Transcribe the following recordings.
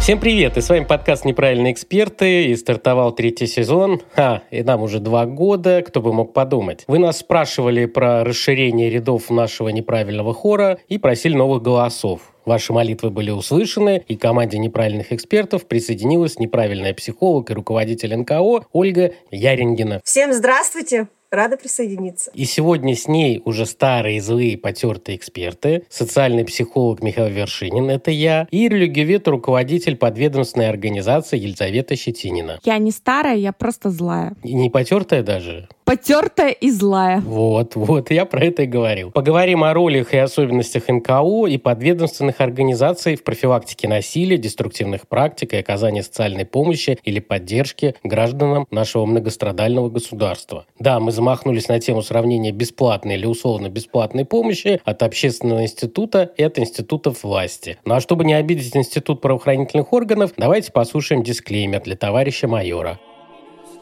Всем привет! И с вами подкаст «Неправильные эксперты» и стартовал третий сезон. А, и нам уже два года, кто бы мог подумать. Вы нас спрашивали про расширение рядов нашего неправильного хора и просили новых голосов. Ваши молитвы были услышаны, и команде неправильных экспертов присоединилась неправильная психолог и руководитель НКО Ольга Ярингина. Всем здравствуйте! Рада присоединиться. И сегодня с ней уже старые, злые, потертые эксперты, социальный психолог Михаил Вершинин, это я, и религиовед, руководитель подведомственной организации Елизавета Щетинина. Я не старая, я просто злая. И не потертая даже? Потертая и злая. Вот, вот, я про это и говорил. Поговорим о ролях и особенностях НКО и подведомственных организаций в профилактике насилия, деструктивных практик и оказании социальной помощи или поддержки гражданам нашего многострадального государства. Да, мы замахнулись на тему сравнения бесплатной или условно-бесплатной помощи от общественного института и от институтов власти. Ну а чтобы не обидеть институт правоохранительных органов, давайте послушаем дисклеймер для товарища майора.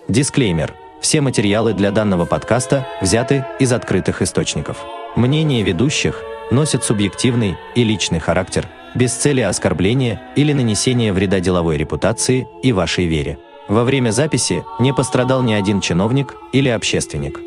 Дисклеймер. Все материалы для данного подкаста взяты из открытых источников. Мнения ведущих носят субъективный и личный характер, без цели оскорбления или нанесения вреда деловой репутации и вашей вере. Во время записи не пострадал ни один чиновник или общественник.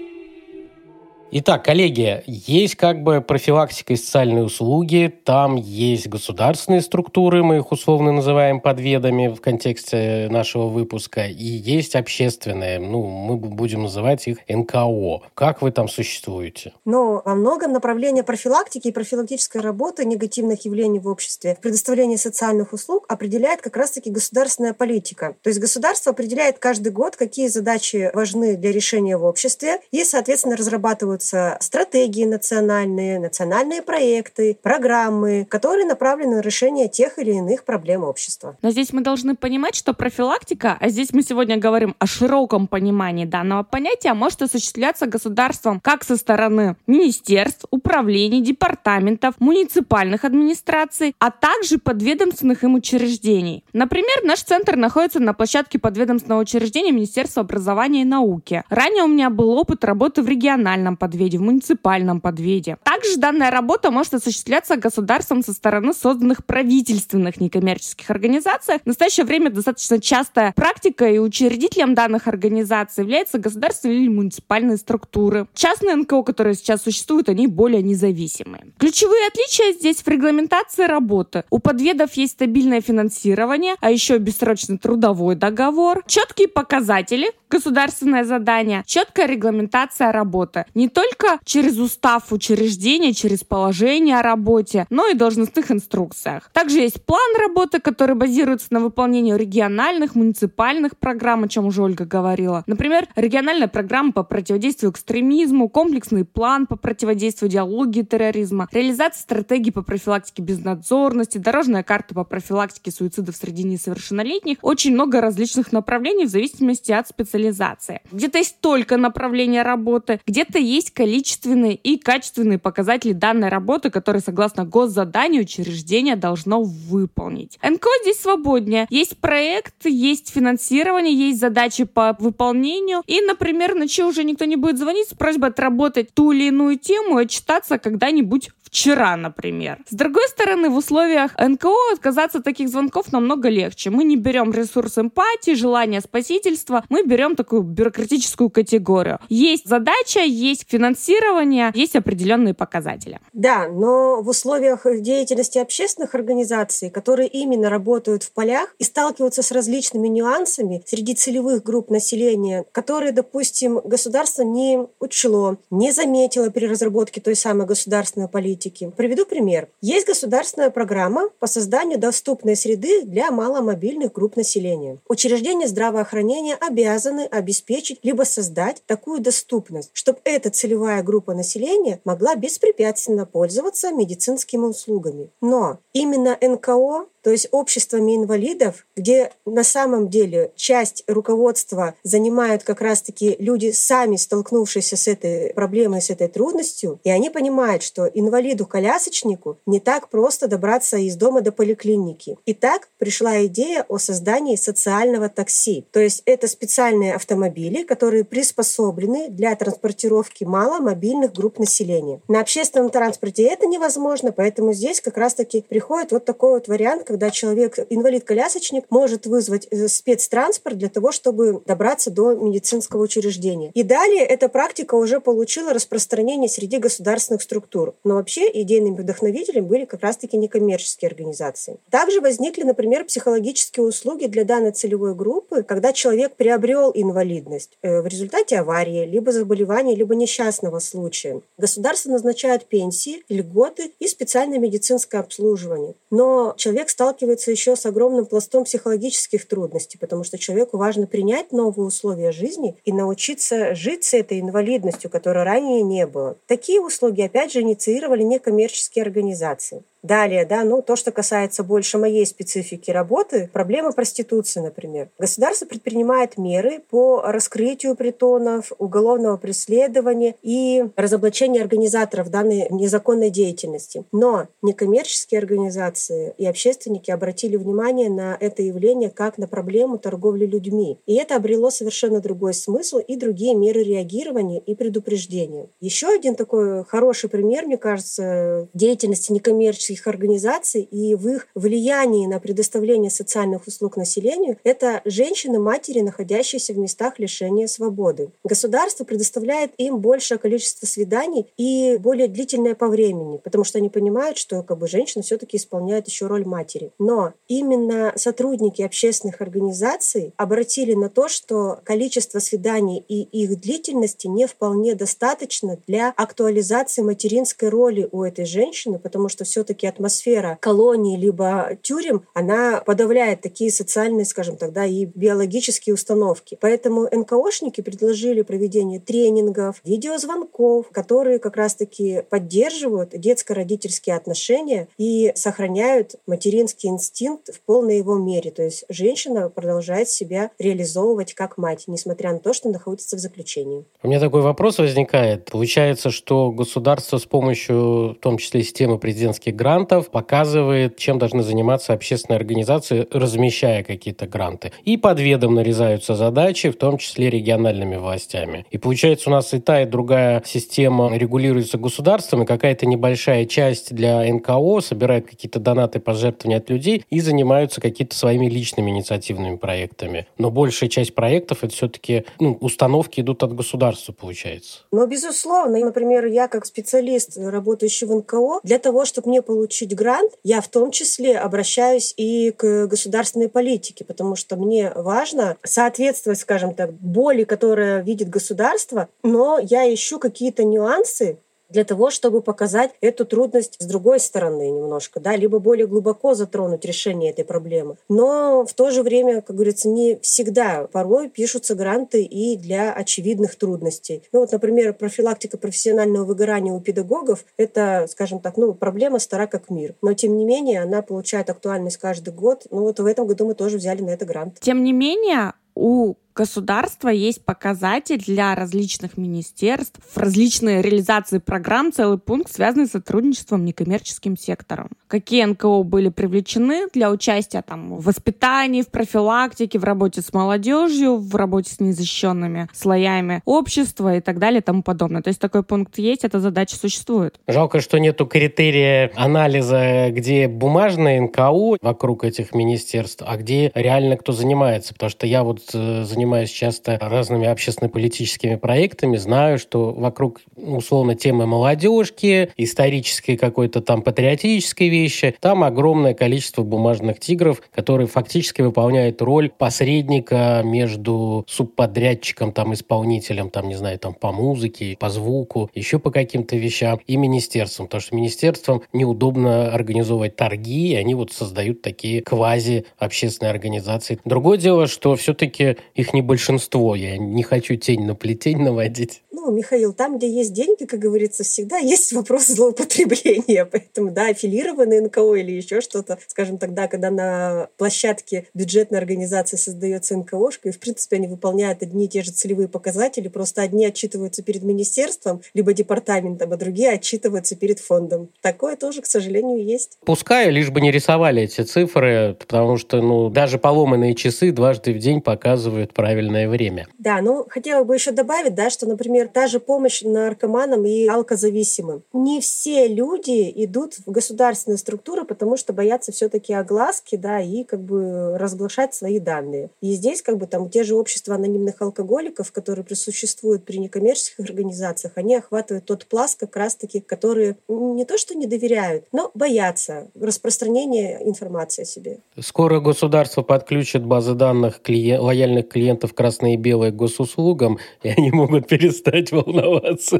Итак, коллеги, есть как бы профилактика и социальные услуги, там есть государственные структуры, мы их условно называем подведами в контексте нашего выпуска, и есть общественные, ну, мы будем называть их НКО. Как вы там существуете? Ну, во многом направление профилактики и профилактической работы негативных явлений в обществе, предоставление социальных услуг определяет как раз-таки государственная политика. То есть государство определяет каждый год, какие задачи важны для решения в обществе, и, соответственно, разрабатывают разрабатываются стратегии национальные, национальные проекты, программы, которые направлены на решение тех или иных проблем общества. Но здесь мы должны понимать, что профилактика, а здесь мы сегодня говорим о широком понимании данного понятия, может осуществляться государством как со стороны министерств, управлений, департаментов, муниципальных администраций, а также подведомственных им учреждений. Например, наш центр находится на площадке подведомственного учреждения Министерства образования и науки. Ранее у меня был опыт работы в региональном подведе, в муниципальном подведе. Также данная работа может осуществляться государством со стороны созданных правительственных некоммерческих организаций. В настоящее время достаточно частая практика и учредителем данных организаций является государственные или муниципальные структуры. Частные НКО, которые сейчас существуют, они более независимые. Ключевые отличия здесь в регламентации работы. У подведов есть стабильное финансирование, а еще бессрочный трудовой договор, четкие показатели, государственное задание, четкая регламентация работы. Не только через устав учреждения, через положение о работе, но и должностных инструкциях. Также есть план работы, который базируется на выполнении региональных, муниципальных программ, о чем уже Ольга говорила. Например, региональная программа по противодействию экстремизму, комплексный план по противодействию идеологии терроризма, реализация стратегий по профилактике безнадзорности, дорожная карта по профилактике суицидов среди несовершеннолетних. Очень много различных направлений в зависимости от специализации. Где-то есть только направление работы, где-то есть количественные и качественные показатели данной работы, которые, согласно госзаданию, учреждение должно выполнить. НКО здесь свободнее. Есть проект, есть финансирование, есть задачи по выполнению. И, например, ночью уже никто не будет звонить с просьбой отработать ту или иную тему и отчитаться когда-нибудь вчера, например. С другой стороны, в условиях НКО отказаться от таких звонков намного легче. Мы не берем ресурс эмпатии, желание спасительства, мы берем такую бюрократическую категорию. Есть задача, есть финансирование, есть определенные показатели. Да, но в условиях деятельности общественных организаций, которые именно работают в полях и сталкиваются с различными нюансами среди целевых групп населения, которые, допустим, государство не учло, не заметило при разработке той самой государственной политики, политики. Приведу пример. Есть государственная программа по созданию доступной среды для маломобильных групп населения. Учреждения здравоохранения обязаны обеспечить либо создать такую доступность, чтобы эта целевая группа населения могла беспрепятственно пользоваться медицинскими услугами. Но именно НКО то есть обществами инвалидов, где на самом деле часть руководства занимают как раз-таки люди, сами столкнувшиеся с этой проблемой, с этой трудностью, и они понимают, что инвалиду-колясочнику не так просто добраться из дома до поликлиники. И так пришла идея о создании социального такси. То есть это специальные автомобили, которые приспособлены для транспортировки маломобильных групп населения. На общественном транспорте это невозможно, поэтому здесь как раз-таки приходит вот такой вот вариант, когда человек, инвалид-колясочник, может вызвать э, спецтранспорт для того, чтобы добраться до медицинского учреждения. И далее эта практика уже получила распространение среди государственных структур. Но вообще идейными вдохновителями были как раз-таки некоммерческие организации. Также возникли, например, психологические услуги для данной целевой группы, когда человек приобрел инвалидность э, в результате аварии, либо заболевания, либо несчастного случая. Государство назначает пенсии, льготы и специальное медицинское обслуживание. Но человек сталкивается еще с огромным пластом психологических трудностей, потому что человеку важно принять новые условия жизни и научиться жить с этой инвалидностью, которой ранее не было. Такие услуги, опять же, инициировали некоммерческие организации. Далее, да, ну, то, что касается больше моей специфики работы, проблема проституции, например. Государство предпринимает меры по раскрытию притонов, уголовного преследования и разоблачения организаторов данной незаконной деятельности. Но некоммерческие организации и общественники обратили внимание на это явление как на проблему торговли людьми. И это обрело совершенно другой смысл и другие меры реагирования и предупреждения. Еще один такой хороший пример, мне кажется, деятельности некоммерческих некоммерческих организаций и в их влиянии на предоставление социальных услуг населению – это женщины-матери, находящиеся в местах лишения свободы. Государство предоставляет им большее количество свиданий и более длительное по времени, потому что они понимают, что как бы, женщина все-таки исполняет еще роль матери. Но именно сотрудники общественных организаций обратили на то, что количество свиданий и их длительности не вполне достаточно для актуализации материнской роли у этой женщины, потому что все-таки все-таки атмосфера колонии либо тюрем, она подавляет такие социальные, скажем тогда, и биологические установки. Поэтому НКОшники предложили проведение тренингов, видеозвонков, которые как раз-таки поддерживают детско-родительские отношения и сохраняют материнский инстинкт в полной его мере. То есть женщина продолжает себя реализовывать как мать, несмотря на то, что находится в заключении. У меня такой вопрос возникает. Получается, что государство с помощью, в том числе, системы президентских грантов, грантов показывает, чем должны заниматься общественные организации, размещая какие-то гранты. И под ведом нарезаются задачи, в том числе региональными властями. И получается, у нас и та, и другая система регулируется государством, и какая-то небольшая часть для НКО собирает какие-то донаты, пожертвования от людей и занимаются какими-то своими личными инициативными проектами. Но большая часть проектов это все-таки ну, установки идут от государства, получается. Но, безусловно, например, я как специалист, работающий в НКО, для того, чтобы мне получить грант, я в том числе обращаюсь и к государственной политике, потому что мне важно соответствовать, скажем так, боли, которая видит государство, но я ищу какие-то нюансы, для того, чтобы показать эту трудность с другой стороны немножко, да, либо более глубоко затронуть решение этой проблемы. Но в то же время, как говорится, не всегда. Порой пишутся гранты и для очевидных трудностей. Ну вот, например, профилактика профессионального выгорания у педагогов — это, скажем так, ну, проблема стара как мир. Но, тем не менее, она получает актуальность каждый год. Ну вот в этом году мы тоже взяли на это грант. Тем не менее, у государства есть показатель для различных министерств, различные реализации программ, целый пункт, связанный с сотрудничеством некоммерческим сектором. Какие НКО были привлечены для участия там, в воспитании, в профилактике, в работе с молодежью, в работе с незащищенными слоями общества и так далее и тому подобное. То есть такой пункт есть, эта задача существует. Жалко, что нету критерия анализа, где бумажные НКО вокруг этих министерств, а где реально кто занимается. Потому что я вот э, занимаюсь занимаюсь часто разными общественно-политическими проектами, знаю, что вокруг, условно, темы молодежки, исторической какой-то там патриотической вещи, там огромное количество бумажных тигров, которые фактически выполняют роль посредника между субподрядчиком, там, исполнителем, там, не знаю, там, по музыке, по звуку, еще по каким-то вещам, и министерством, потому что министерствам неудобно организовывать торги, и они вот создают такие квази-общественные организации. Другое дело, что все-таки их не большинство. Я не хочу тень на плетень наводить. Ну, Михаил, там, где есть деньги, как говорится, всегда есть вопрос злоупотребления. Поэтому, да, аффилированные НКО или еще что-то, скажем, тогда, когда на площадке бюджетной организации создается НКОшка, и, в принципе, они выполняют одни и те же целевые показатели, просто одни отчитываются перед министерством, либо департаментом, а другие отчитываются перед фондом. Такое тоже, к сожалению, есть. Пускай, лишь бы не рисовали эти цифры, потому что, ну, даже поломанные часы дважды в день показывают правильное время. Да, ну, хотела бы еще добавить, да, что, например, та же помощь наркоманам и алкозависимым. Не все люди идут в государственные структуры, потому что боятся все-таки огласки, да, и как бы разглашать свои данные. И здесь как бы там те же общества анонимных алкоголиков, которые присуществуют при некоммерческих организациях, они охватывают тот пласт как раз-таки, которые не то что не доверяют, но боятся распространения информации о себе. Скоро государство подключит базы данных клиент, лояльных клиентов красные и белые к госуслугам, и они могут перестать волноваться.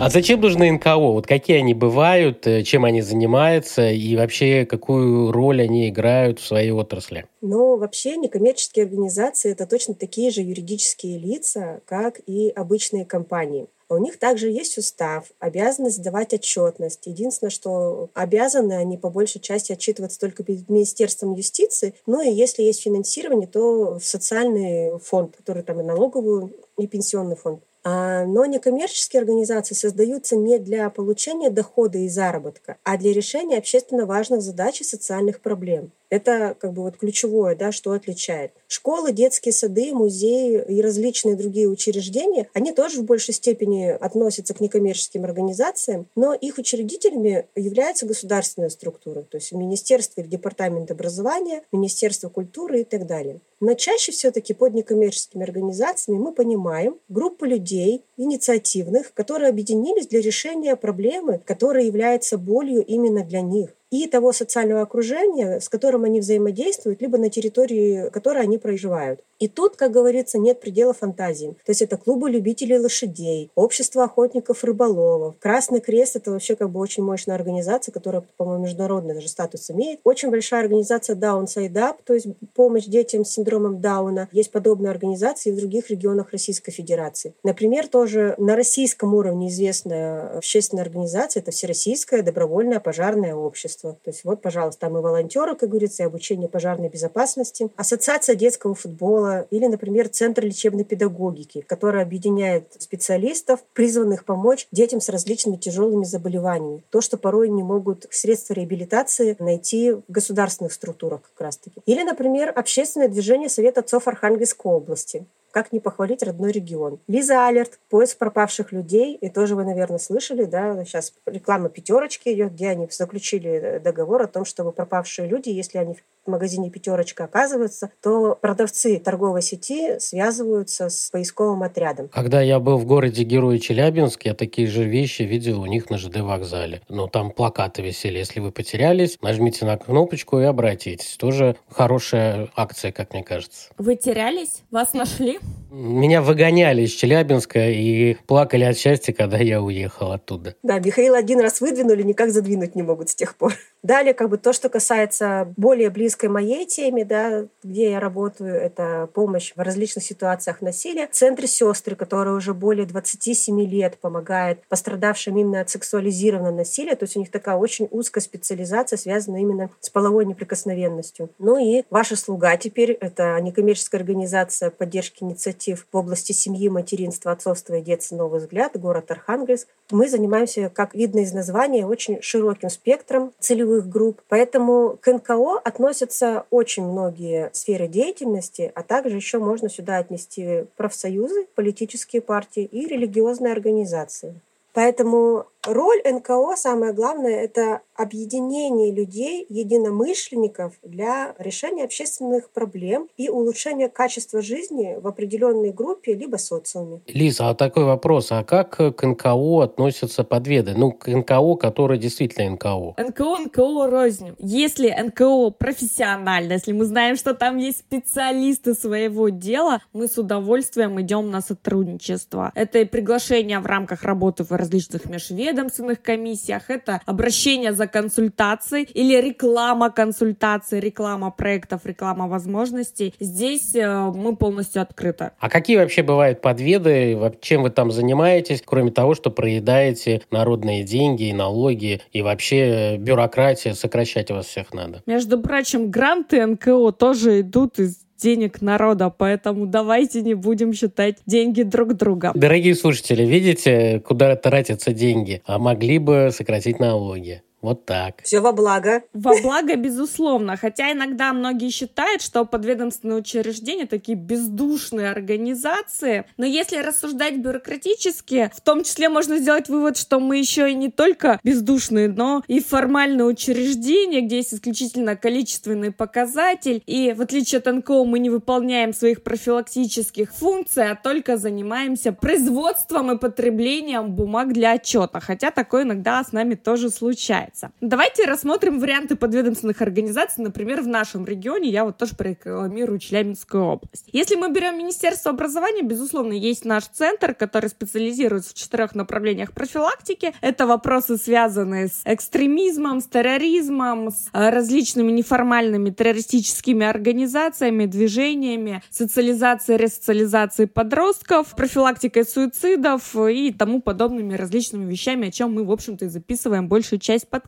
А зачем нужны НКО? Вот какие они бывают, э, чем они занимаются и вообще какую роль они играют в своей отрасли? Ну, вообще некоммерческие организации — это точно такие же юридические лица, как и обычные компании. У них также есть устав, обязанность давать отчетность. Единственное, что обязаны они по большей части отчитываться только перед Министерством юстиции. Ну и если есть финансирование, то в социальный фонд, который там и налоговую, и пенсионный фонд. А, но некоммерческие организации создаются не для получения дохода и заработка, а для решения общественно важных задач и социальных проблем. Это как бы вот ключевое, да, что отличает. Школы, детские сады, музеи и различные другие учреждения, они тоже в большей степени относятся к некоммерческим организациям, но их учредителями являются государственные структуры, то есть Министерство или Департамент образования, Министерство культуры и так далее. Но чаще все-таки под некоммерческими организациями мы понимаем группу людей, инициативных, которые объединились для решения проблемы, которая является болью именно для них и того социального окружения, с которым они взаимодействуют, либо на территории которой они проживают. И тут, как говорится, нет предела фантазии. То есть это клубы любителей лошадей, общество охотников-рыболовов. Красный Крест — это вообще как бы очень мощная организация, которая, по-моему, международный даже статус имеет. Очень большая организация Down Side Up, то есть помощь детям с синдромом Дауна. Есть подобные организации в других регионах Российской Федерации. Например, тоже на российском уровне известная общественная организация — это Всероссийское добровольное пожарное общество. То есть вот, пожалуйста, там и волонтеры, как говорится, и обучение пожарной безопасности. Ассоциация детского футбола, или, например, Центр лечебной педагогики, который объединяет специалистов, призванных помочь детям с различными тяжелыми заболеваниями. То, что порой не могут средства реабилитации найти в государственных структурах как раз-таки. Или, например, общественное движение Совет отцов Архангельской области, как не похвалить родной регион. Лиза Алерт, поиск пропавших людей, и тоже вы, наверное, слышали, да, сейчас реклама пятерочки идет, где они заключили договор о том, чтобы пропавшие люди, если они магазине «Пятерочка» оказываются, то продавцы торговой сети связываются с поисковым отрядом. Когда я был в городе Герой Челябинск, я такие же вещи видел у них на ЖД вокзале. Но там плакаты висели. Если вы потерялись, нажмите на кнопочку и обратитесь. Тоже хорошая акция, как мне кажется. Вы терялись? Вас нашли? Меня выгоняли из Челябинска и плакали от счастья, когда я уехал оттуда. Да, Михаил один раз выдвинули, никак задвинуть не могут с тех пор. Далее, как бы то, что касается более близкой моей теме, да, где я работаю, это помощь в различных ситуациях насилия. В центре сестры, который уже более 27 лет помогает пострадавшим именно от сексуализированного насилия, то есть у них такая очень узкая специализация, связанная именно с половой неприкосновенностью. Ну и ваша слуга теперь, это некоммерческая организация поддержки инициатив в области семьи, материнства, отцовства и детства «Новый взгляд», город Архангельск. Мы занимаемся, как видно из названия, очень широким спектром целевых групп. Поэтому к НКО относятся очень многие сферы деятельности, а также еще можно сюда отнести профсоюзы, политические партии и религиозные организации. Поэтому роль НКО, самое главное, это объединение людей, единомышленников для решения общественных проблем и улучшения качества жизни в определенной группе либо социуме. Лиза, а такой вопрос, а как к НКО относятся подведы? Ну, к НКО, который действительно НКО. НКО, НКО рознь. Если НКО профессионально, если мы знаем, что там есть специалисты своего дела, мы с удовольствием идем на сотрудничество. Это и приглашение в рамках работы в различных межведомствах, межведомственных комиссиях, это обращение за консультацией или реклама консультаций, реклама проектов, реклама возможностей. Здесь э, мы полностью открыты. А какие вообще бывают подведы? Чем вы там занимаетесь, кроме того, что проедаете народные деньги и налоги, и вообще бюрократия, сокращать вас всех надо? Между прочим, гранты НКО тоже идут из денег народа, поэтому давайте не будем считать деньги друг друга. Дорогие слушатели, видите, куда тратятся деньги? А могли бы сократить налоги. Вот так. Все во благо. Во благо, безусловно. Хотя иногда многие считают, что подведомственные учреждения такие бездушные организации. Но если рассуждать бюрократически, в том числе можно сделать вывод, что мы еще и не только бездушные, но и формальные учреждения, где есть исключительно количественный показатель. И в отличие от НКО мы не выполняем своих профилактических функций, а только занимаемся производством и потреблением бумаг для отчета. Хотя такое иногда с нами тоже случается является. Давайте рассмотрим варианты подведомственных организаций, например, в нашем регионе. Я вот тоже прорекламирую Челябинскую область. Если мы берем Министерство образования, безусловно, есть наш центр, который специализируется в четырех направлениях профилактики. Это вопросы, связанные с экстремизмом, с терроризмом, с э, различными неформальными террористическими организациями, движениями, социализацией, ресоциализацией подростков, профилактикой суицидов и тому подобными различными вещами, о чем мы, в общем-то, и записываем большую часть подкаста.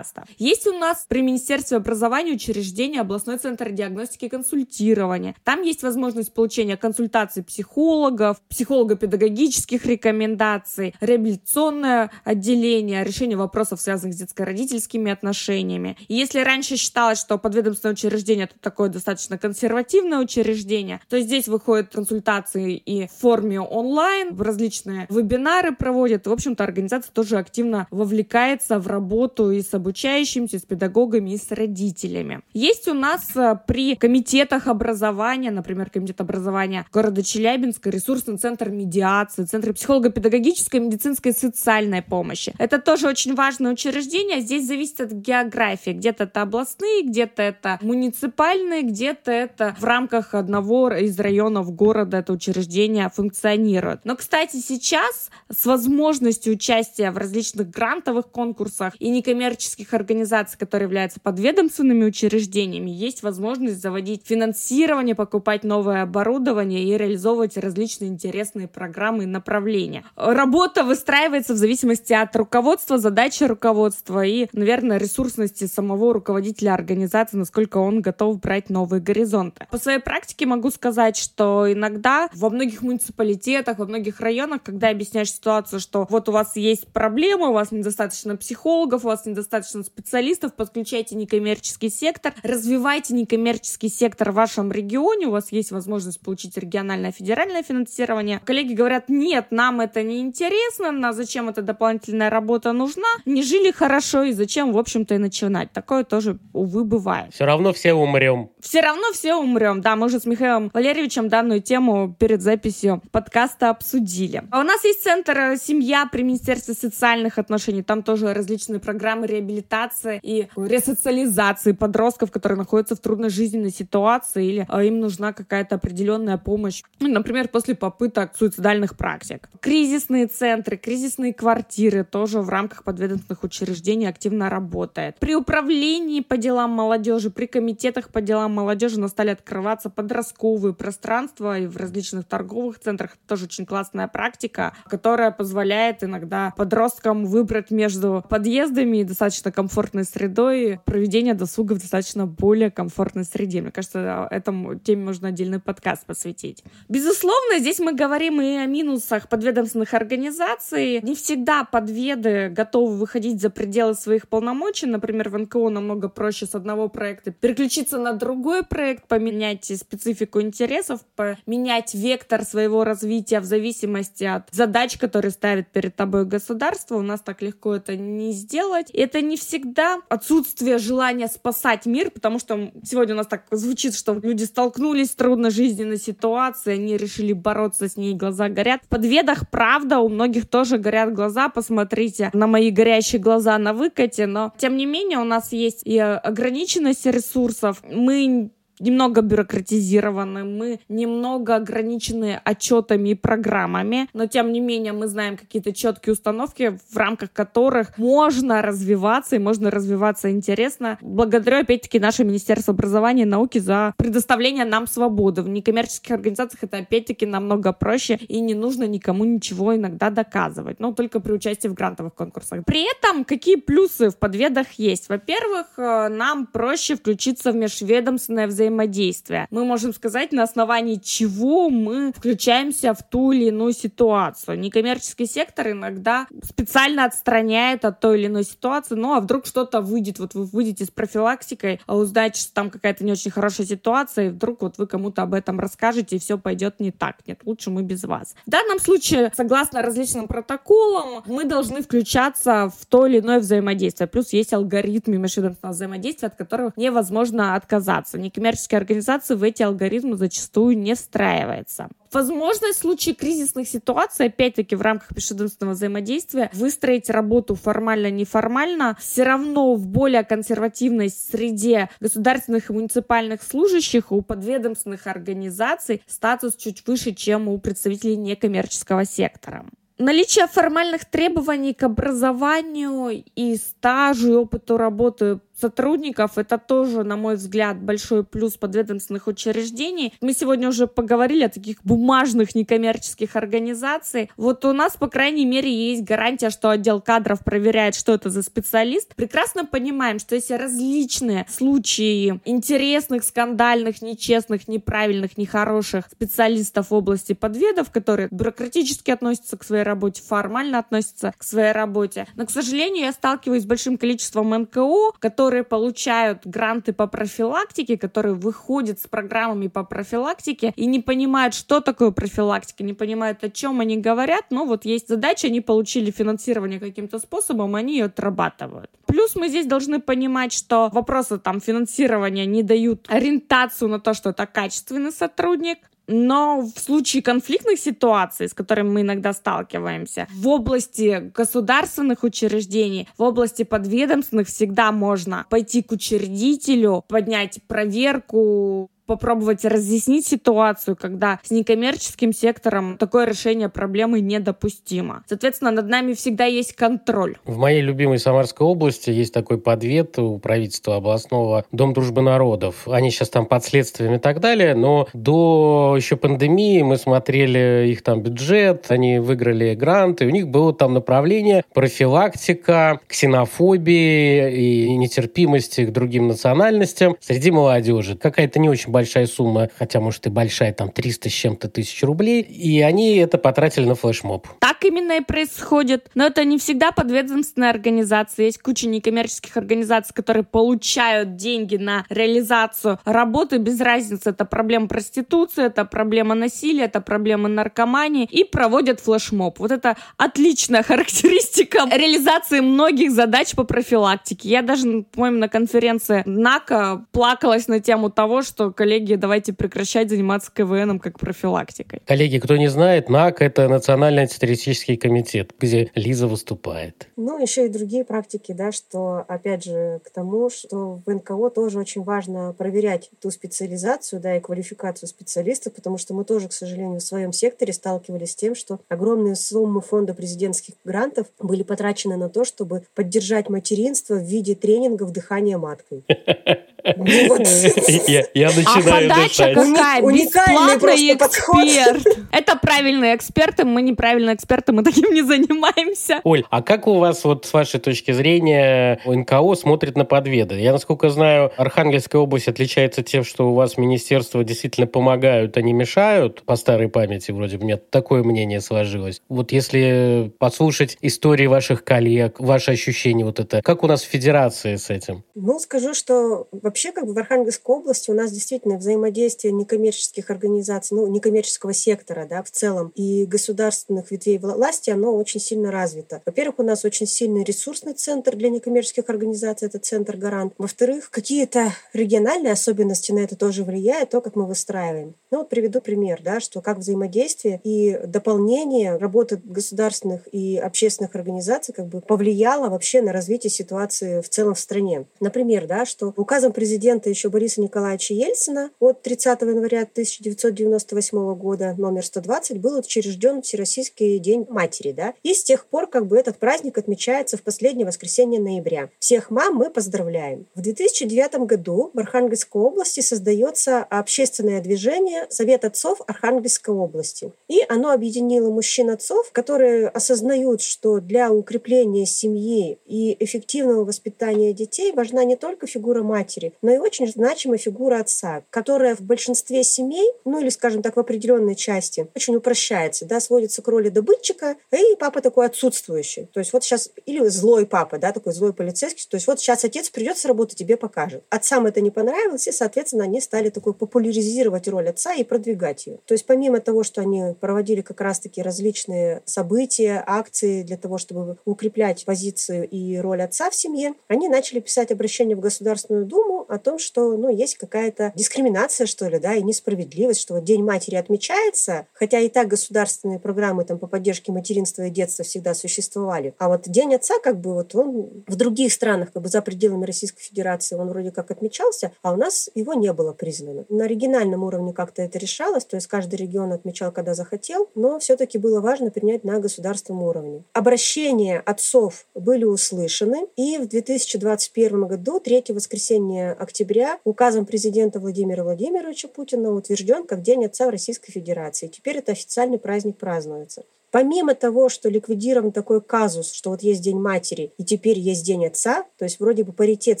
Есть у нас при Министерстве образования учреждение областной центр диагностики и консультирования. Там есть возможность получения консультаций психологов, психолого-педагогических рекомендаций, реабилитационное отделение, решение вопросов, связанных с детско-родительскими отношениями. И если раньше считалось, что подведомственное учреждение это такое достаточно консервативное учреждение, то здесь выходят консультации и в форме онлайн, в различные вебинары проводят. В общем-то, организация тоже активно вовлекается в работу и с обучающимся, и с педагогами, и с родителями. Есть у нас э, при комитетах образования, например, комитет образования города Челябинска, ресурсный центр медиации, центр психолого-педагогической, медицинской и социальной помощи. Это тоже очень важное учреждение. Здесь зависит от географии. Где-то это областные, где-то это муниципальные, где-то это в рамках одного из районов города это учреждение функционирует. Но, кстати, сейчас с возможностью участия в различных грантовых конкурсах и некоммерческих некоммерческих организаций, которые являются подведомственными учреждениями, есть возможность заводить финансирование, покупать новое оборудование и реализовывать различные интересные программы и направления. Работа выстраивается в зависимости от руководства, задачи руководства и, наверное, ресурсности самого руководителя организации, насколько он готов брать новые горизонты. По своей практике могу сказать, что иногда во многих муниципалитетах, во многих районах, когда объясняешь ситуацию, что вот у вас есть проблемы, у вас недостаточно психологов, у вас недостаточно специалистов, подключайте некоммерческий сектор, развивайте некоммерческий сектор в вашем регионе, у вас есть возможность получить региональное федеральное финансирование. Коллеги говорят, нет, нам это не интересно, на зачем эта дополнительная работа нужна, не жили хорошо и зачем, в общем-то, и начинать. Такое тоже, увы, бывает. Все равно все умрем. Все равно все умрем, да, мы уже с Михаилом Валерьевичем данную тему перед записью подкаста обсудили. А у нас есть центр «Семья» при Министерстве социальных отношений, там тоже различные программы реабилитации и ресоциализации подростков, которые находятся в трудной жизненной ситуации или а, им нужна какая-то определенная помощь, ну, например, после попыток суицидальных практик. Кризисные центры, кризисные квартиры тоже в рамках подведомственных учреждений активно работает. При управлении по делам молодежи, при комитетах по делам молодежи нас стали открываться подростковые пространства и в различных торговых центрах. Это тоже очень классная практика, которая позволяет иногда подросткам выбрать между подъездами достаточно комфортной средой, проведение досуга в достаточно более комфортной среде. Мне кажется, этому теме можно отдельный подкаст посвятить. Безусловно, здесь мы говорим и о минусах подведомственных организаций. Не всегда подведы готовы выходить за пределы своих полномочий. Например, в НКО намного проще с одного проекта переключиться на другой проект, поменять специфику интересов, поменять вектор своего развития в зависимости от задач, которые ставит перед тобой государство. У нас так легко это не сделать. И это не всегда отсутствие желания спасать мир, потому что сегодня у нас так звучит, что люди столкнулись с трудной жизненной ситуацией, они решили бороться с ней, глаза горят. В подведах, правда, у многих тоже горят глаза, посмотрите на мои горящие глаза на выкате, но тем не менее у нас есть и ограниченность ресурсов. Мы немного бюрократизированы, мы немного ограничены отчетами и программами, но тем не менее мы знаем какие-то четкие установки, в рамках которых можно развиваться и можно развиваться интересно. Благодарю опять-таки наше Министерство образования и науки за предоставление нам свободы. В некоммерческих организациях это опять-таки намного проще и не нужно никому ничего иногда доказывать, но только при участии в грантовых конкурсах. При этом какие плюсы в подведах есть? Во-первых, э, нам проще включиться в межведомственное взаимодействие взаимодействия. Мы можем сказать, на основании чего мы включаемся в ту или иную ситуацию. Некоммерческий сектор иногда специально отстраняет от той или иной ситуации, ну а вдруг что-то выйдет, вот вы выйдете с профилактикой, а узнаете, что там какая-то не очень хорошая ситуация, и вдруг вот вы кому-то об этом расскажете, и все пойдет не так. Нет, лучше мы без вас. В данном случае, согласно различным протоколам, мы должны включаться в то или иное взаимодействие. Плюс есть алгоритмы межведомственного взаимодействия, от которых невозможно отказаться. Некоммерческий некоммерческие организации в эти алгоритмы зачастую не встраивается. Возможность в случае кризисных ситуаций, опять-таки в рамках межведомственного взаимодействия, выстроить работу формально-неформально, все равно в более консервативной среде государственных и муниципальных служащих у подведомственных организаций статус чуть выше, чем у представителей некоммерческого сектора. Наличие формальных требований к образованию и стажу, и опыту работы сотрудников. Это тоже, на мой взгляд, большой плюс подведомственных учреждений. Мы сегодня уже поговорили о таких бумажных некоммерческих организациях. Вот у нас, по крайней мере, есть гарантия, что отдел кадров проверяет, что это за специалист. Прекрасно понимаем, что если различные случаи интересных, скандальных, нечестных, неправильных, нехороших специалистов в области подведов, которые бюрократически относятся к своей работе, формально относятся к своей работе. Но, к сожалению, я сталкиваюсь с большим количеством НКО, которые которые получают гранты по профилактике, которые выходят с программами по профилактике и не понимают, что такое профилактика, не понимают, о чем они говорят, но вот есть задача, они получили финансирование каким-то способом, они ее отрабатывают. Плюс мы здесь должны понимать, что вопросы там финансирования не дают ориентацию на то, что это качественный сотрудник, но в случае конфликтных ситуаций, с которыми мы иногда сталкиваемся, в области государственных учреждений, в области подведомственных всегда можно пойти к учредителю, поднять проверку, попробовать разъяснить ситуацию, когда с некоммерческим сектором такое решение проблемы недопустимо. Соответственно, над нами всегда есть контроль. В моей любимой Самарской области есть такой подвед у правительства областного Дом дружбы народов. Они сейчас там под следствием и так далее, но до еще пандемии мы смотрели их там бюджет, они выиграли гранты, у них было там направление профилактика ксенофобии и нетерпимости к другим национальностям среди молодежи. Какая-то не очень большая сумма, хотя, может, и большая, там, 300 с чем-то тысяч рублей, и они это потратили на флешмоб. Так именно и происходит. Но это не всегда подведомственная организация. Есть куча некоммерческих организаций, которые получают деньги на реализацию работы без разницы. Это проблема проституции, это проблема насилия, это проблема наркомании. И проводят флешмоб. Вот это отличная характеристика реализации многих задач по профилактике. Я даже, по-моему, на конференции НАКа плакалась на тему того, что коллеги, давайте прекращать заниматься КВНом как профилактикой. Коллеги, кто не знает, НАК — это Национальный антитеррористический комитет, где Лиза выступает. Ну, еще и другие практики, да, что, опять же, к тому, что в НКО тоже очень важно проверять ту специализацию, да, и квалификацию специалистов, потому что мы тоже, к сожалению, в своем секторе сталкивались с тем, что огромные суммы фонда президентских грантов были потрачены на то, чтобы поддержать материнство в виде тренингов дыхания маткой. Я начинаю А подача какая? Бесплатный эксперт. Это правильные эксперты, мы неправильные эксперты, мы таким не занимаемся. Оль, а как у вас, вот с вашей точки зрения, НКО смотрит на подведы? Я, насколько знаю, Архангельская область отличается тем, что у вас министерства действительно помогают, а не мешают, по старой памяти вроде бы, у меня такое мнение сложилось. Вот если послушать истории ваших коллег, ваши ощущения вот это, как у нас в федерации с этим? Ну, скажу, что вообще как бы в Архангельской области у нас действительно взаимодействие некоммерческих организаций, ну, некоммерческого сектора, да, в целом, и государственных ветвей власти, оно очень сильно развито. Во-первых, у нас очень сильный ресурсный центр для некоммерческих организаций, это центр «Гарант». Во-вторых, какие-то региональные особенности на это тоже влияют, то, как мы выстраиваем. Ну, вот приведу пример, да, что как взаимодействие и дополнение работы государственных и общественных организаций как бы повлияло вообще на развитие ситуации в целом в стране. Например, да, что указом президента президента еще Бориса Николаевича Ельцина от 30 января 1998 года, номер 120, был учрежден Всероссийский день матери. Да? И с тех пор как бы этот праздник отмечается в последнее воскресенье ноября. Всех мам мы поздравляем. В 2009 году в Архангельской области создается общественное движение «Совет отцов Архангельской области». И оно объединило мужчин-отцов, которые осознают, что для укрепления семьи и эффективного воспитания детей важна не только фигура матери, но и очень значимая фигура отца, которая в большинстве семей, ну или, скажем так, в определенной части, очень упрощается, да, сводится к роли добытчика, и папа такой отсутствующий. То есть вот сейчас, или злой папа, да, такой злой полицейский, то есть вот сейчас отец придет с работы, тебе покажет. Отцам это не понравилось, и, соответственно, они стали такой популяризировать роль отца и продвигать ее. То есть помимо того, что они проводили как раз-таки различные события, акции для того, чтобы укреплять позицию и роль отца в семье, они начали писать обращение в Государственную Думу о том, что ну, есть какая-то дискриминация, что ли, да, и несправедливость, что вот День матери отмечается, хотя и так государственные программы там, по поддержке материнства и детства всегда существовали. А вот День отца, как бы, вот он в других странах, как бы за пределами Российской Федерации, он вроде как отмечался, а у нас его не было признано. На оригинальном уровне как-то это решалось, то есть каждый регион отмечал, когда захотел, но все-таки было важно принять на государственном уровне. Обращения отцов были услышаны, и в 2021 году, 3 воскресенье октября, указом президента Владимира Владимировича Путина утвержден как День отца в Российской Федерации. Теперь это официальный праздник празднуется. Помимо того, что ликвидирован такой казус, что вот есть День матери и теперь есть День отца, то есть вроде бы паритет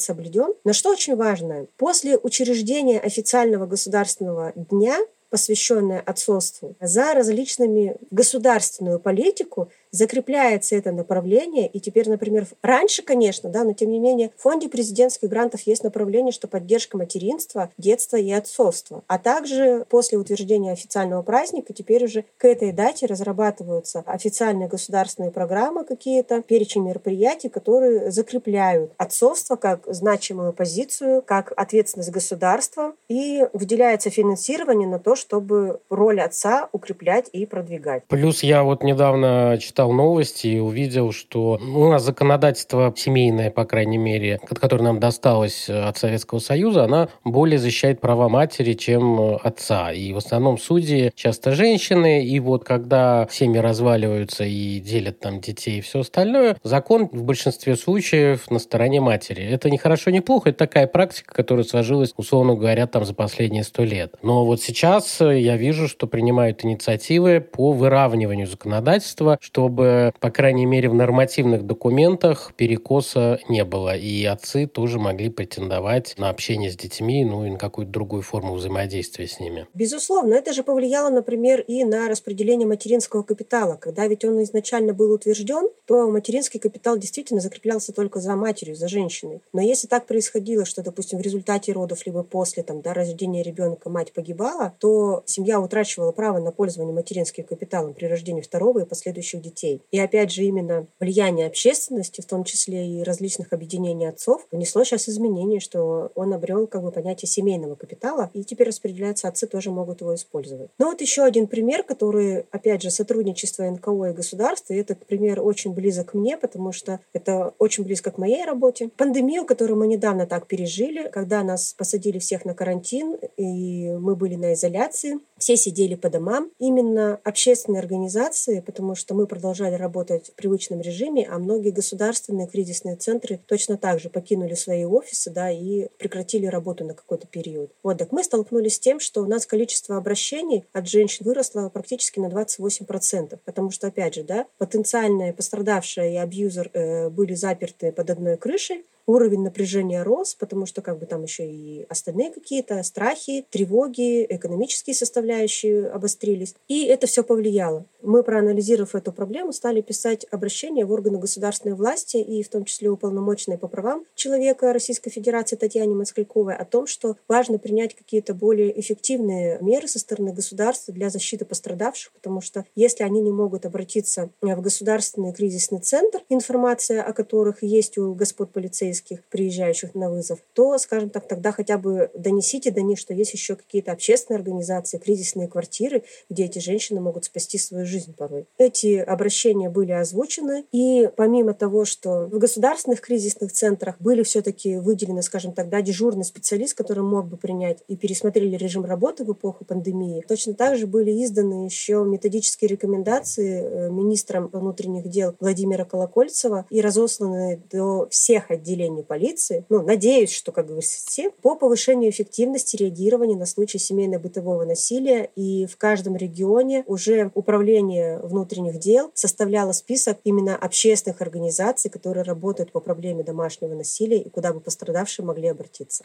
соблюден, но что очень важно, после учреждения официального государственного дня посвященное отцовству, за различными государственную политику закрепляется это направление. И теперь, например, раньше, конечно, да, но тем не менее, в фонде президентских грантов есть направление, что поддержка материнства, детства и отцовства. А также после утверждения официального праздника теперь уже к этой дате разрабатываются официальные государственные программы какие-то, перечень мероприятий, которые закрепляют отцовство как значимую позицию, как ответственность государства и выделяется финансирование на то, чтобы роль отца укреплять и продвигать. Плюс я вот недавно читал читал новости и увидел, что у нас законодательство семейное, по крайней мере, которое нам досталось от Советского Союза, она более защищает права матери, чем отца. И в основном судьи часто женщины, и вот когда семьи разваливаются и делят там детей и все остальное, закон в большинстве случаев на стороне матери. Это не хорошо, не плохо, это такая практика, которая сложилась, условно говоря, там за последние сто лет. Но вот сейчас я вижу, что принимают инициативы по выравниванию законодательства, чтобы чтобы, по крайней мере, в нормативных документах перекоса не было. И отцы тоже могли претендовать на общение с детьми, ну и на какую-то другую форму взаимодействия с ними. Безусловно, это же повлияло, например, и на распределение материнского капитала. Когда ведь он изначально был утвержден, то материнский капитал действительно закреплялся только за матерью, за женщиной. Но если так происходило, что, допустим, в результате родов либо после там, да, рождения ребенка мать погибала, то семья утрачивала право на пользование материнским капиталом при рождении второго и последующих детей детей. И опять же именно влияние общественности, в том числе и различных объединений отцов, внесло сейчас изменения, что он обрел как бы понятие семейного капитала, и теперь распределяется, отцы тоже могут его использовать. Но вот еще один пример, который, опять же, сотрудничество НКО и государства, и этот пример очень близок мне, потому что это очень близко к моей работе. Пандемию, которую мы недавно так пережили, когда нас посадили всех на карантин, и мы были на изоляции, все сидели по домам. Именно общественные организации, потому что мы продолжали работать в привычном режиме, а многие государственные кризисные центры точно так же покинули свои офисы да, и прекратили работу на какой-то период. Вот, так мы столкнулись с тем, что у нас количество обращений от женщин выросло практически на 28%, потому что, опять же, да, потенциальные пострадавшие и абьюзер э, были заперты под одной крышей, уровень напряжения рос, потому что как бы там еще и остальные какие-то страхи, тревоги, экономические составляющие обострились. И это все повлияло. Мы, проанализировав эту проблему, стали писать обращения в органы государственной власти и в том числе уполномоченной по правам человека Российской Федерации Татьяне Москальковой о том, что важно принять какие-то более эффективные меры со стороны государства для защиты пострадавших, потому что если они не могут обратиться в государственный кризисный центр, информация о которых есть у господ полицейских, полицейских, приезжающих на вызов, то, скажем так, тогда хотя бы донесите до них, что есть еще какие-то общественные организации, кризисные квартиры, где эти женщины могут спасти свою жизнь порой. Эти обращения были озвучены, и помимо того, что в государственных кризисных центрах были все-таки выделены, скажем так, да, дежурный специалист, который мог бы принять и пересмотрели режим работы в эпоху пандемии, точно так же были изданы еще методические рекомендации э, министром внутренних дел Владимира Колокольцева и разосланы до всех отделений полиции. Ну, надеюсь, что, как говорится, все по повышению эффективности реагирования на случаи семейно-бытового насилия. И в каждом регионе уже управление внутренних дел составляло список именно общественных организаций, которые работают по проблеме домашнего насилия и куда бы пострадавшие могли обратиться.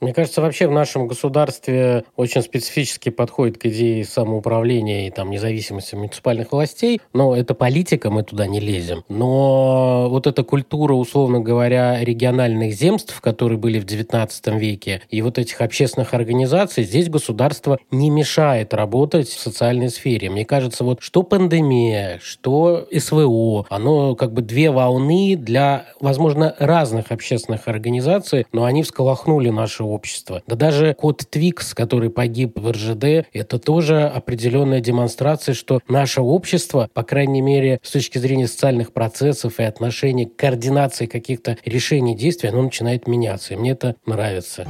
Мне кажется, вообще в нашем государстве очень специфически подходит к идее самоуправления и там независимости муниципальных властей. Но это политика, мы туда не лезем. Но вот эта культура, условно говоря, региональных земств, которые были в XIX веке, и вот этих общественных организаций, здесь государство не мешает работать в социальной сфере. Мне кажется, вот что пандемия, что СВО, оно как бы две волны для, возможно, разных общественных организаций, но они всколохнули нашу общества. Да даже кот Твикс, который погиб в РЖД, это тоже определенная демонстрация, что наше общество, по крайней мере, с точки зрения социальных процессов и отношений к координации каких-то решений действий, оно начинает меняться. И мне это нравится.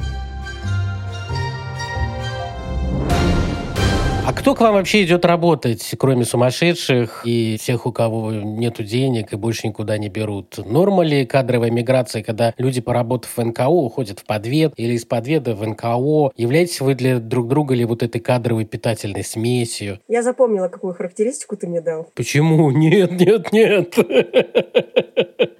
А кто к вам вообще идет работать, кроме сумасшедших и тех, у кого нет денег и больше никуда не берут? Норма ли кадровая миграция, когда люди, поработав в НКО, уходят в подвед или из подведа в НКО? Являетесь вы для друг друга ли вот этой кадровой питательной смесью? Я запомнила, какую характеристику ты мне дал. Почему? Нет, нет, нет.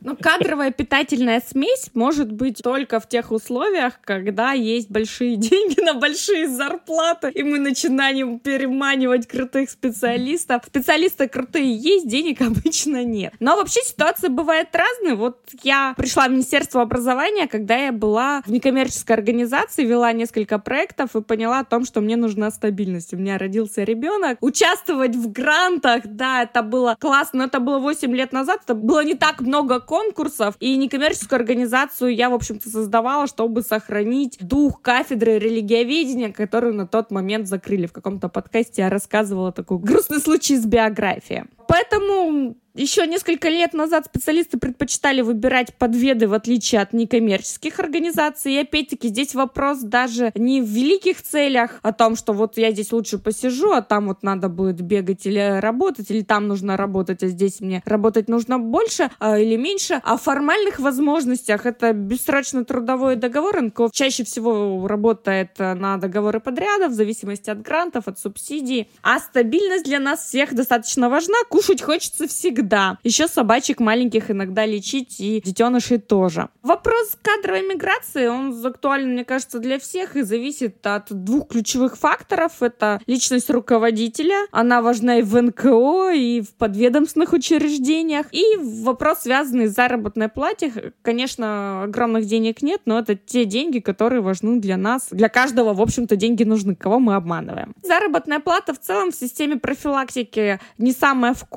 Ну, кадровая питательная смесь может быть только в тех условиях, когда есть большие деньги на большие зарплаты, и мы начинаем переманивать крутых специалистов. Специалисты крутые есть, денег обычно нет. Но вообще ситуация бывает разная. Вот я пришла в Министерство образования, когда я была в некоммерческой организации, вела несколько проектов и поняла о том, что мне нужна стабильность. У меня родился ребенок. Участвовать в грантах, да, это было классно, но это было 8 лет назад, это было не так много конкурсов, и некоммерческую организацию я, в общем-то, создавала, чтобы сохранить дух кафедры религиоведения, которую на тот момент закрыли в каком-то подкасте я рассказывала такой грустный случай из биографии. Поэтому еще несколько лет назад специалисты предпочитали выбирать подведы в отличие от некоммерческих организаций. И опять-таки здесь вопрос даже не в великих целях о том, что вот я здесь лучше посижу, а там вот надо будет бегать или работать, или там нужно работать, а здесь мне работать нужно больше а, или меньше. О формальных возможностях это бессрочный трудовой договор. НКО чаще всего работает на договоры подряда в зависимости от грантов, от субсидий. А стабильность для нас всех достаточно важна. Кушать хочется всегда. Еще собачек маленьких иногда лечить и детенышей тоже. Вопрос кадровой миграции, он актуален, мне кажется, для всех и зависит от двух ключевых факторов. Это личность руководителя, она важна и в НКО, и в подведомственных учреждениях. И вопрос, связанный с заработной плате. Конечно, огромных денег нет, но это те деньги, которые важны для нас. Для каждого, в общем-то, деньги нужны, кого мы обманываем. Заработная плата в целом в системе профилактики не самая вкусная,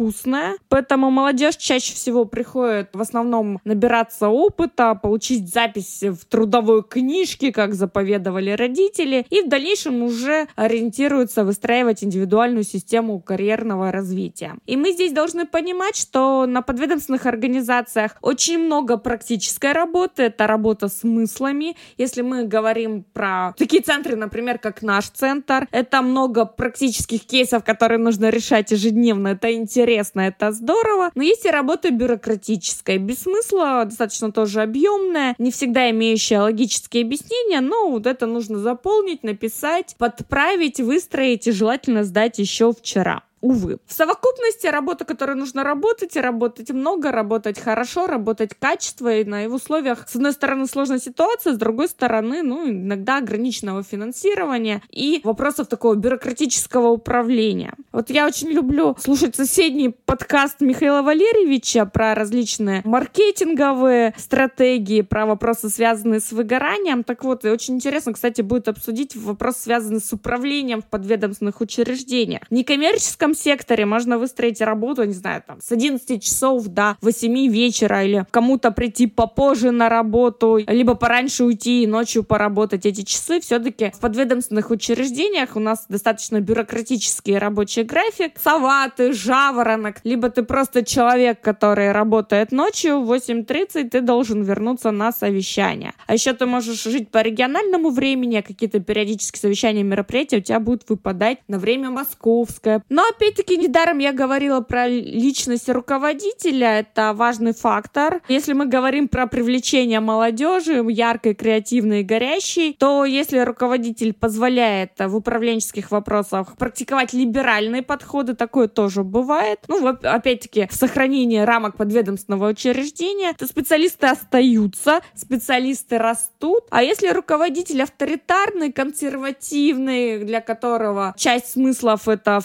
поэтому Поэтому молодежь чаще всего приходит в основном набираться опыта, получить запись в трудовой книжке, как заповедовали родители, и в дальнейшем уже ориентируются выстраивать индивидуальную систему карьерного развития. И мы здесь должны понимать, что на подведомственных организациях очень много практической работы, это работа с смыслами. Если мы говорим про такие центры, например, как наш центр, это много практических кейсов, которые нужно решать ежедневно, это интересно, это здорово, здорово, но есть и работа бюрократическая, без смысла, достаточно тоже объемная, не всегда имеющая логические объяснения, но вот это нужно заполнить, написать, подправить, выстроить и желательно сдать еще вчера увы. В совокупности работа, которой нужно работать, и работать много, работать хорошо, работать качество, и в условиях, с одной стороны, сложная ситуация, с другой стороны, ну, иногда ограниченного финансирования и вопросов такого бюрократического управления. Вот я очень люблю слушать соседний подкаст Михаила Валерьевича про различные маркетинговые стратегии, про вопросы, связанные с выгоранием. Так вот, и очень интересно, кстати, будет обсудить вопрос, связанный с управлением в подведомственных учреждениях. В некоммерческом секторе можно выстроить работу, не знаю, там, с 11 часов до 8 вечера, или кому-то прийти попозже на работу, либо пораньше уйти и ночью поработать эти часы, все-таки в подведомственных учреждениях у нас достаточно бюрократический рабочий график. Сова, ты жаворонок, либо ты просто человек, который работает ночью, в 8.30 ты должен вернуться на совещание. А еще ты можешь жить по региональному времени, а какие-то периодические совещания, мероприятия у тебя будут выпадать на время московское. Но опять-таки недаром я говорила про личность руководителя, это важный фактор. Если мы говорим про привлечение молодежи, яркой, креативной и горящей, то если руководитель позволяет в управленческих вопросах практиковать либеральные подходы, такое тоже бывает. Ну, опять-таки, в сохранении рамок подведомственного учреждения, то специалисты остаются, специалисты растут. А если руководитель авторитарный, консервативный, для которого часть смыслов это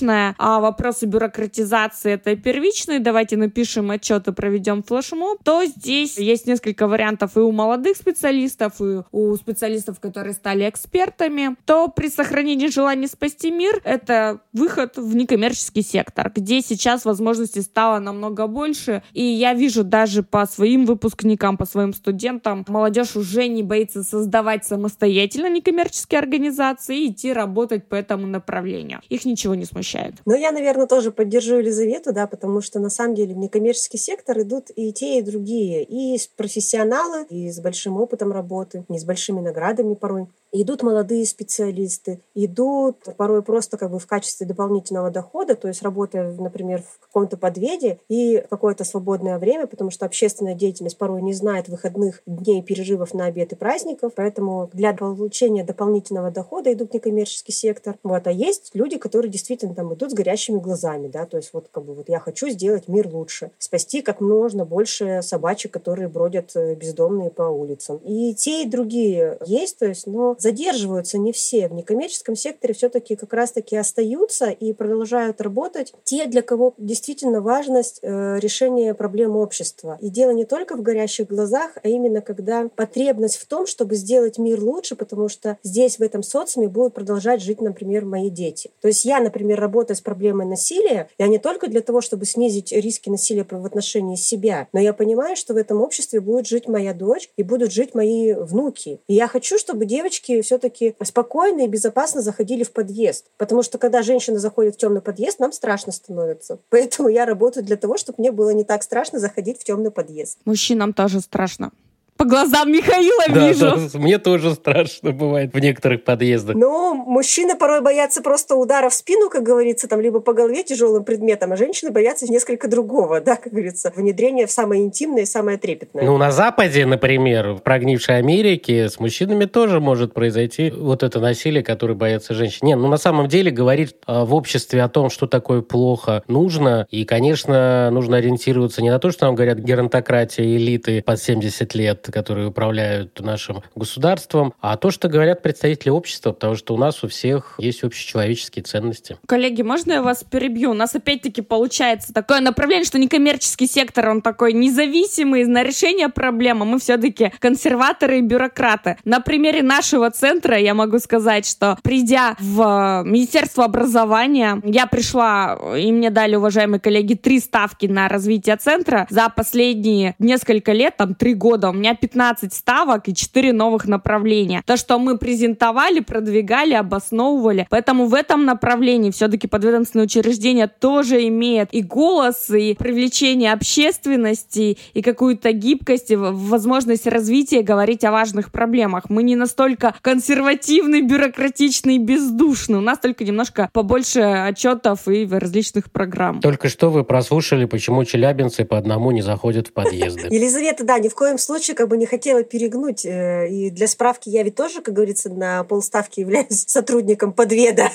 вторичная, а вопросы бюрократизации это первичные, давайте напишем отчет и проведем флешмоб, то здесь есть несколько вариантов и у молодых специалистов, и у специалистов, которые стали экспертами, то при сохранении желания спасти мир это выход в некоммерческий сектор, где сейчас возможностей стало намного больше. И я вижу даже по своим выпускникам, по своим студентам, молодежь уже не боится создавать самостоятельно некоммерческие организации и идти работать по этому направлению. Их ничего не смущает. Ну, я, наверное, тоже поддержу Елизавету, да, потому что на самом деле в некоммерческий сектор идут и те, и другие. И профессионалы, и с большим опытом работы, не с большими наградами порой. Идут молодые специалисты, идут порой просто как бы в качестве дополнительного дохода, то есть работая, например, в каком-то подведе и какое-то свободное время, потому что общественная деятельность порой не знает выходных дней, переживов на обед и праздников, поэтому для получения дополнительного дохода идут в некоммерческий сектор. Вот. А есть люди, которые действительно там идут с горящими глазами, да, то есть вот как бы вот я хочу сделать мир лучше, спасти как можно больше собачек, которые бродят э, бездомные по улицам. И те, и другие есть, то есть, но задерживаются не все. В некоммерческом секторе все-таки как раз-таки остаются и продолжают работать те, для кого действительно важность э, решения проблем общества. И дело не только в горящих глазах, а именно когда потребность в том, чтобы сделать мир лучше, потому что здесь, в этом социуме, будут продолжать жить, например, мои дети. То есть я, например, работаю с проблемой насилия, я не только для того, чтобы снизить риски насилия в отношении себя, но я понимаю, что в этом обществе будет жить моя дочь и будут жить мои внуки. И я хочу, чтобы девочки девушки все-таки спокойно и безопасно заходили в подъезд. Потому что когда женщина заходит в темный подъезд, нам страшно становится. Поэтому я работаю для того, чтобы мне было не так страшно заходить в темный подъезд. Мужчинам тоже страшно по глазам Михаила да, вижу. Да, мне тоже страшно бывает в некоторых подъездах. Ну, мужчины порой боятся просто удара в спину, как говорится, там, либо по голове тяжелым предметом, а женщины боятся несколько другого, да, как говорится, внедрение в самое интимное и самое трепетное. Ну, на Западе, например, в прогнившей Америке с мужчинами тоже может произойти вот это насилие, которое боятся женщин. Не, ну, на самом деле говорить а, в обществе о том, что такое плохо, нужно. И, конечно, нужно ориентироваться не на то, что нам говорят геронтократия элиты под 70 лет, которые управляют нашим государством, а то, что говорят представители общества, потому что у нас у всех есть общечеловеческие ценности. Коллеги, можно я вас перебью? У нас опять-таки получается такое направление, что некоммерческий сектор, он такой независимый на решение проблемы. Мы все-таки консерваторы и бюрократы. На примере нашего центра я могу сказать, что придя в Министерство образования, я пришла, и мне дали, уважаемые коллеги, три ставки на развитие центра. За последние несколько лет, там, три года, у меня 15 ставок и 4 новых направления. То, что мы презентовали, продвигали, обосновывали. Поэтому в этом направлении все-таки подведомственное учреждение тоже имеет и голос, и привлечение общественности, и какую-то гибкость, и возможность развития говорить о важных проблемах. Мы не настолько консервативны, бюрократичны и бездушны. У нас только немножко побольше отчетов и различных программ. Только что вы прослушали, почему челябинцы по одному не заходят в подъезды. Елизавета, да, ни в коем случае как бы не хотела перегнуть. Э, и для справки я ведь тоже, как говорится, на полставки являюсь сотрудником подведа.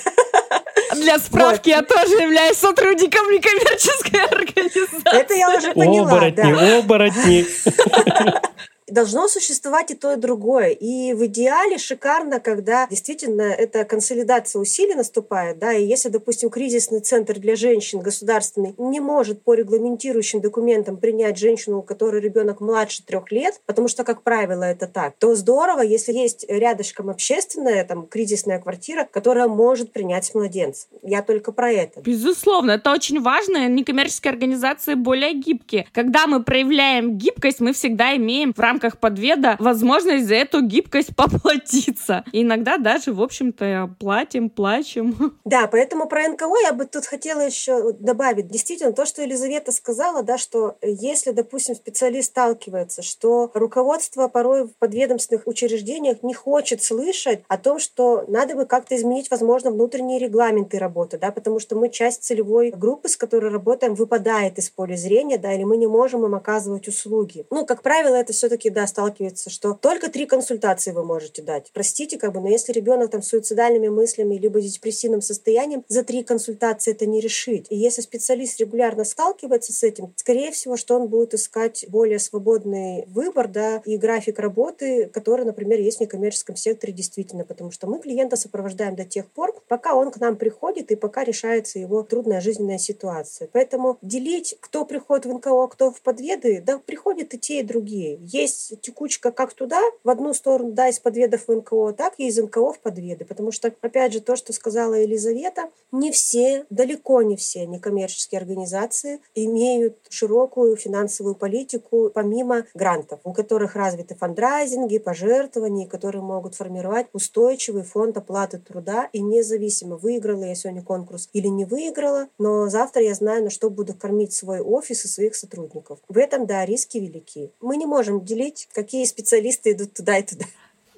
Для справки вот. я тоже являюсь сотрудником некоммерческой организации. Это я уже поняла, Оборотни, да. оборотни. Должно существовать и то, и другое. И в идеале шикарно, когда действительно эта консолидация усилий наступает, да, и если, допустим, кризисный центр для женщин государственный не может по регламентирующим документам принять женщину, у которой ребенок младше трех лет, потому что, как правило, это так, то здорово, если есть рядышком общественная, там, кризисная квартира, которая может принять младенца. Я только про это. Безусловно, это очень важно. Некоммерческие организации более гибкие. Когда мы проявляем гибкость, мы всегда имеем в рамках подведа возможность за эту гибкость поплатиться. И иногда даже, в общем-то, платим, плачем. Да, поэтому про НКО я бы тут хотела еще добавить. Действительно, то, что Елизавета сказала, да, что если, допустим, специалист сталкивается, что руководство порой в подведомственных учреждениях не хочет слышать о том, что надо бы как-то изменить, возможно, внутренние регламенты работы, да, потому что мы часть целевой группы, с которой работаем, выпадает из поля зрения, да, или мы не можем им оказывать услуги. Ну, как правило, это все-таки, да, сталкивается, что только три консультации вы можете дать. Простите, как бы, но если ребенок там с суицидальными мыслями либо депрессивным состоянием, за три консультации это не решить. И если специалист регулярно сталкивается с этим, скорее всего, что он будет искать более свободный выбор, да, и график работы, который, например, есть в некоммерческом секторе действительно, потому что мы клиента сопровождаем до тех пор, пока он к нам приходит и пока решается его трудная жизненная ситуация. Поэтому делить, кто приходит в НКО, кто в подведы, да, приходят и те, и другие. Есть текучка как туда, в одну сторону, да, из подведов в НКО, так и из НКО в подведы. Потому что, опять же, то, что сказала Елизавета, не все, далеко не все некоммерческие организации имеют широкую финансовую политику помимо грантов, у которых развиты фандрайзинги, пожертвования, которые могут формировать устойчивый фонд оплаты труда и независимо, выиграла я сегодня конкурс или не выиграла, но завтра я знаю, на что буду кормить свой офис и своих сотрудников. В этом, да, риски велики. Мы не можем делить, какие специалисты идут туда и туда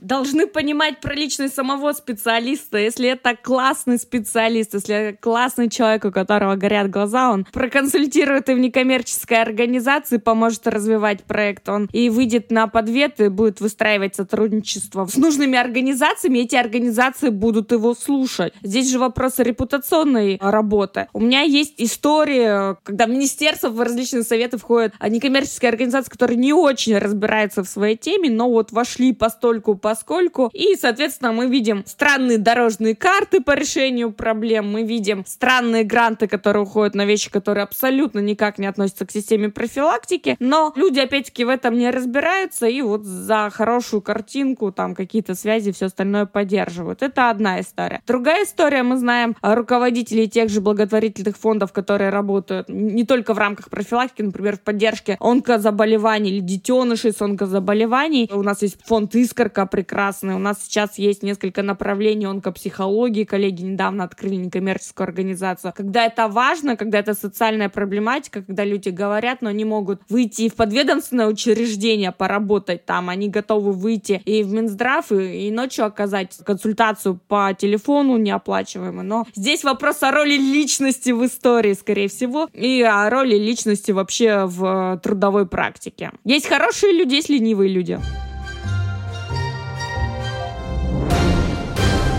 должны понимать про личность самого специалиста. Если это классный специалист, если классный человек, у которого горят глаза, он проконсультирует и в некоммерческой организации, поможет развивать проект, он и выйдет на подвет и будет выстраивать сотрудничество с нужными организациями, эти организации будут его слушать. Здесь же вопрос репутационной работы. У меня есть история, когда в министерство, в различные советы входят некоммерческие организации, которые не очень разбираются в своей теме, но вот вошли постольку по поскольку. И, соответственно, мы видим странные дорожные карты по решению проблем, мы видим странные гранты, которые уходят на вещи, которые абсолютно никак не относятся к системе профилактики, но люди, опять-таки, в этом не разбираются, и вот за хорошую картинку, там, какие-то связи, все остальное поддерживают. Это одна история. Другая история, мы знаем руководителей тех же благотворительных фондов, которые работают не только в рамках профилактики, например, в поддержке онкозаболеваний или детенышей с онкозаболеваний. У нас есть фонд «Искорка», прекрасный. У нас сейчас есть несколько направлений онкопсихологии. Коллеги недавно открыли некоммерческую организацию. Когда это важно, когда это социальная проблематика, когда люди говорят, но не могут выйти в подведомственное учреждение, поработать там, они готовы выйти и в Минздрав, и, и ночью оказать консультацию по телефону неоплачиваемую. Но здесь вопрос о роли личности в истории, скорее всего, и о роли личности вообще в трудовой практике. Есть хорошие люди, есть ленивые люди.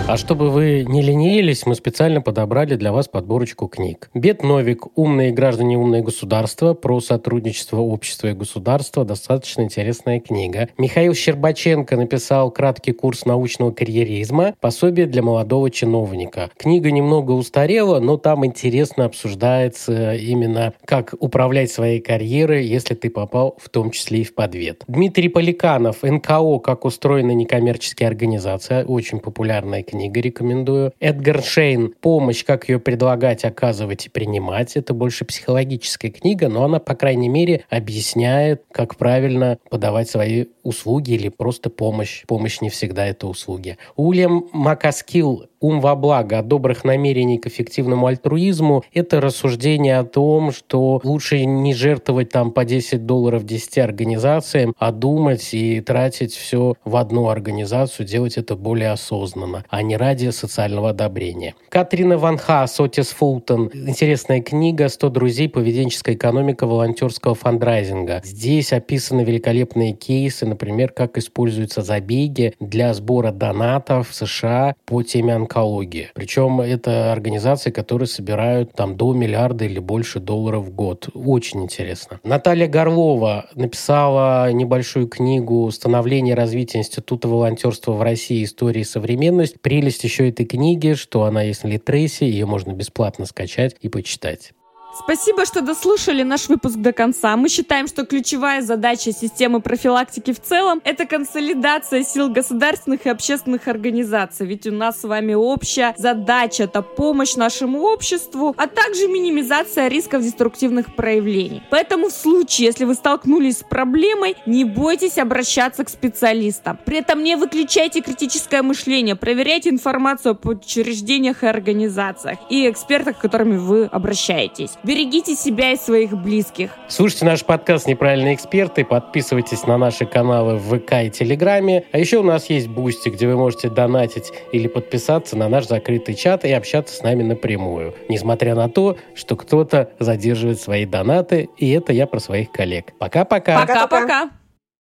А чтобы вы не ленились, мы специально подобрали для вас подборочку книг. Бет Новик «Умные граждане, умное государство» про сотрудничество общества и государства. Достаточно интересная книга. Михаил Щербаченко написал краткий курс научного карьеризма «Пособие для молодого чиновника». Книга немного устарела, но там интересно обсуждается именно, как управлять своей карьерой, если ты попал в том числе и в подвет. Дмитрий Поликанов «НКО. Как устроена некоммерческая организация». Очень популярная книга книга, рекомендую. Эдгар Шейн «Помощь. Как ее предлагать, оказывать и принимать». Это больше психологическая книга, но она, по крайней мере, объясняет, как правильно подавать свои услуги или просто помощь. Помощь не всегда это услуги. Уильям Макаскил ум во благо, от добрых намерений к эффективному альтруизму, это рассуждение о том, что лучше не жертвовать там по 10 долларов 10 организациям, а думать и тратить все в одну организацию, делать это более осознанно, а не ради социального одобрения. Катрина Ван Ха, Сотис Фултон. Интересная книга «100 друзей. Поведенческая экономика волонтерского фандрайзинга». Здесь описаны великолепные кейсы, например, как используются забеги для сбора донатов в США по теме онкологии. Причем это организации, которые собирают там до миллиарда или больше долларов в год. Очень интересно. Наталья Горлова написала небольшую книгу «Становление и развитие Института волонтерства в России. История и современность». Прелесть еще этой книги, что она есть на Литресе, ее можно бесплатно скачать и почитать. Спасибо, что дослушали наш выпуск до конца. Мы считаем, что ключевая задача системы профилактики в целом – это консолидация сил государственных и общественных организаций. Ведь у нас с вами общая задача – это помощь нашему обществу, а также минимизация рисков деструктивных проявлений. Поэтому в случае, если вы столкнулись с проблемой, не бойтесь обращаться к специалистам. При этом не выключайте критическое мышление, проверяйте информацию об учреждениях и организациях и экспертах, к которыми вы обращаетесь. Берегите себя и своих близких. Слушайте наш подкаст «Неправильные эксперты», подписывайтесь на наши каналы в ВК и Телеграме. А еще у нас есть Бусти, где вы можете донатить или подписаться на наш закрытый чат и общаться с нами напрямую. Несмотря на то, что кто-то задерживает свои донаты, и это я про своих коллег. Пока-пока. Пока-пока.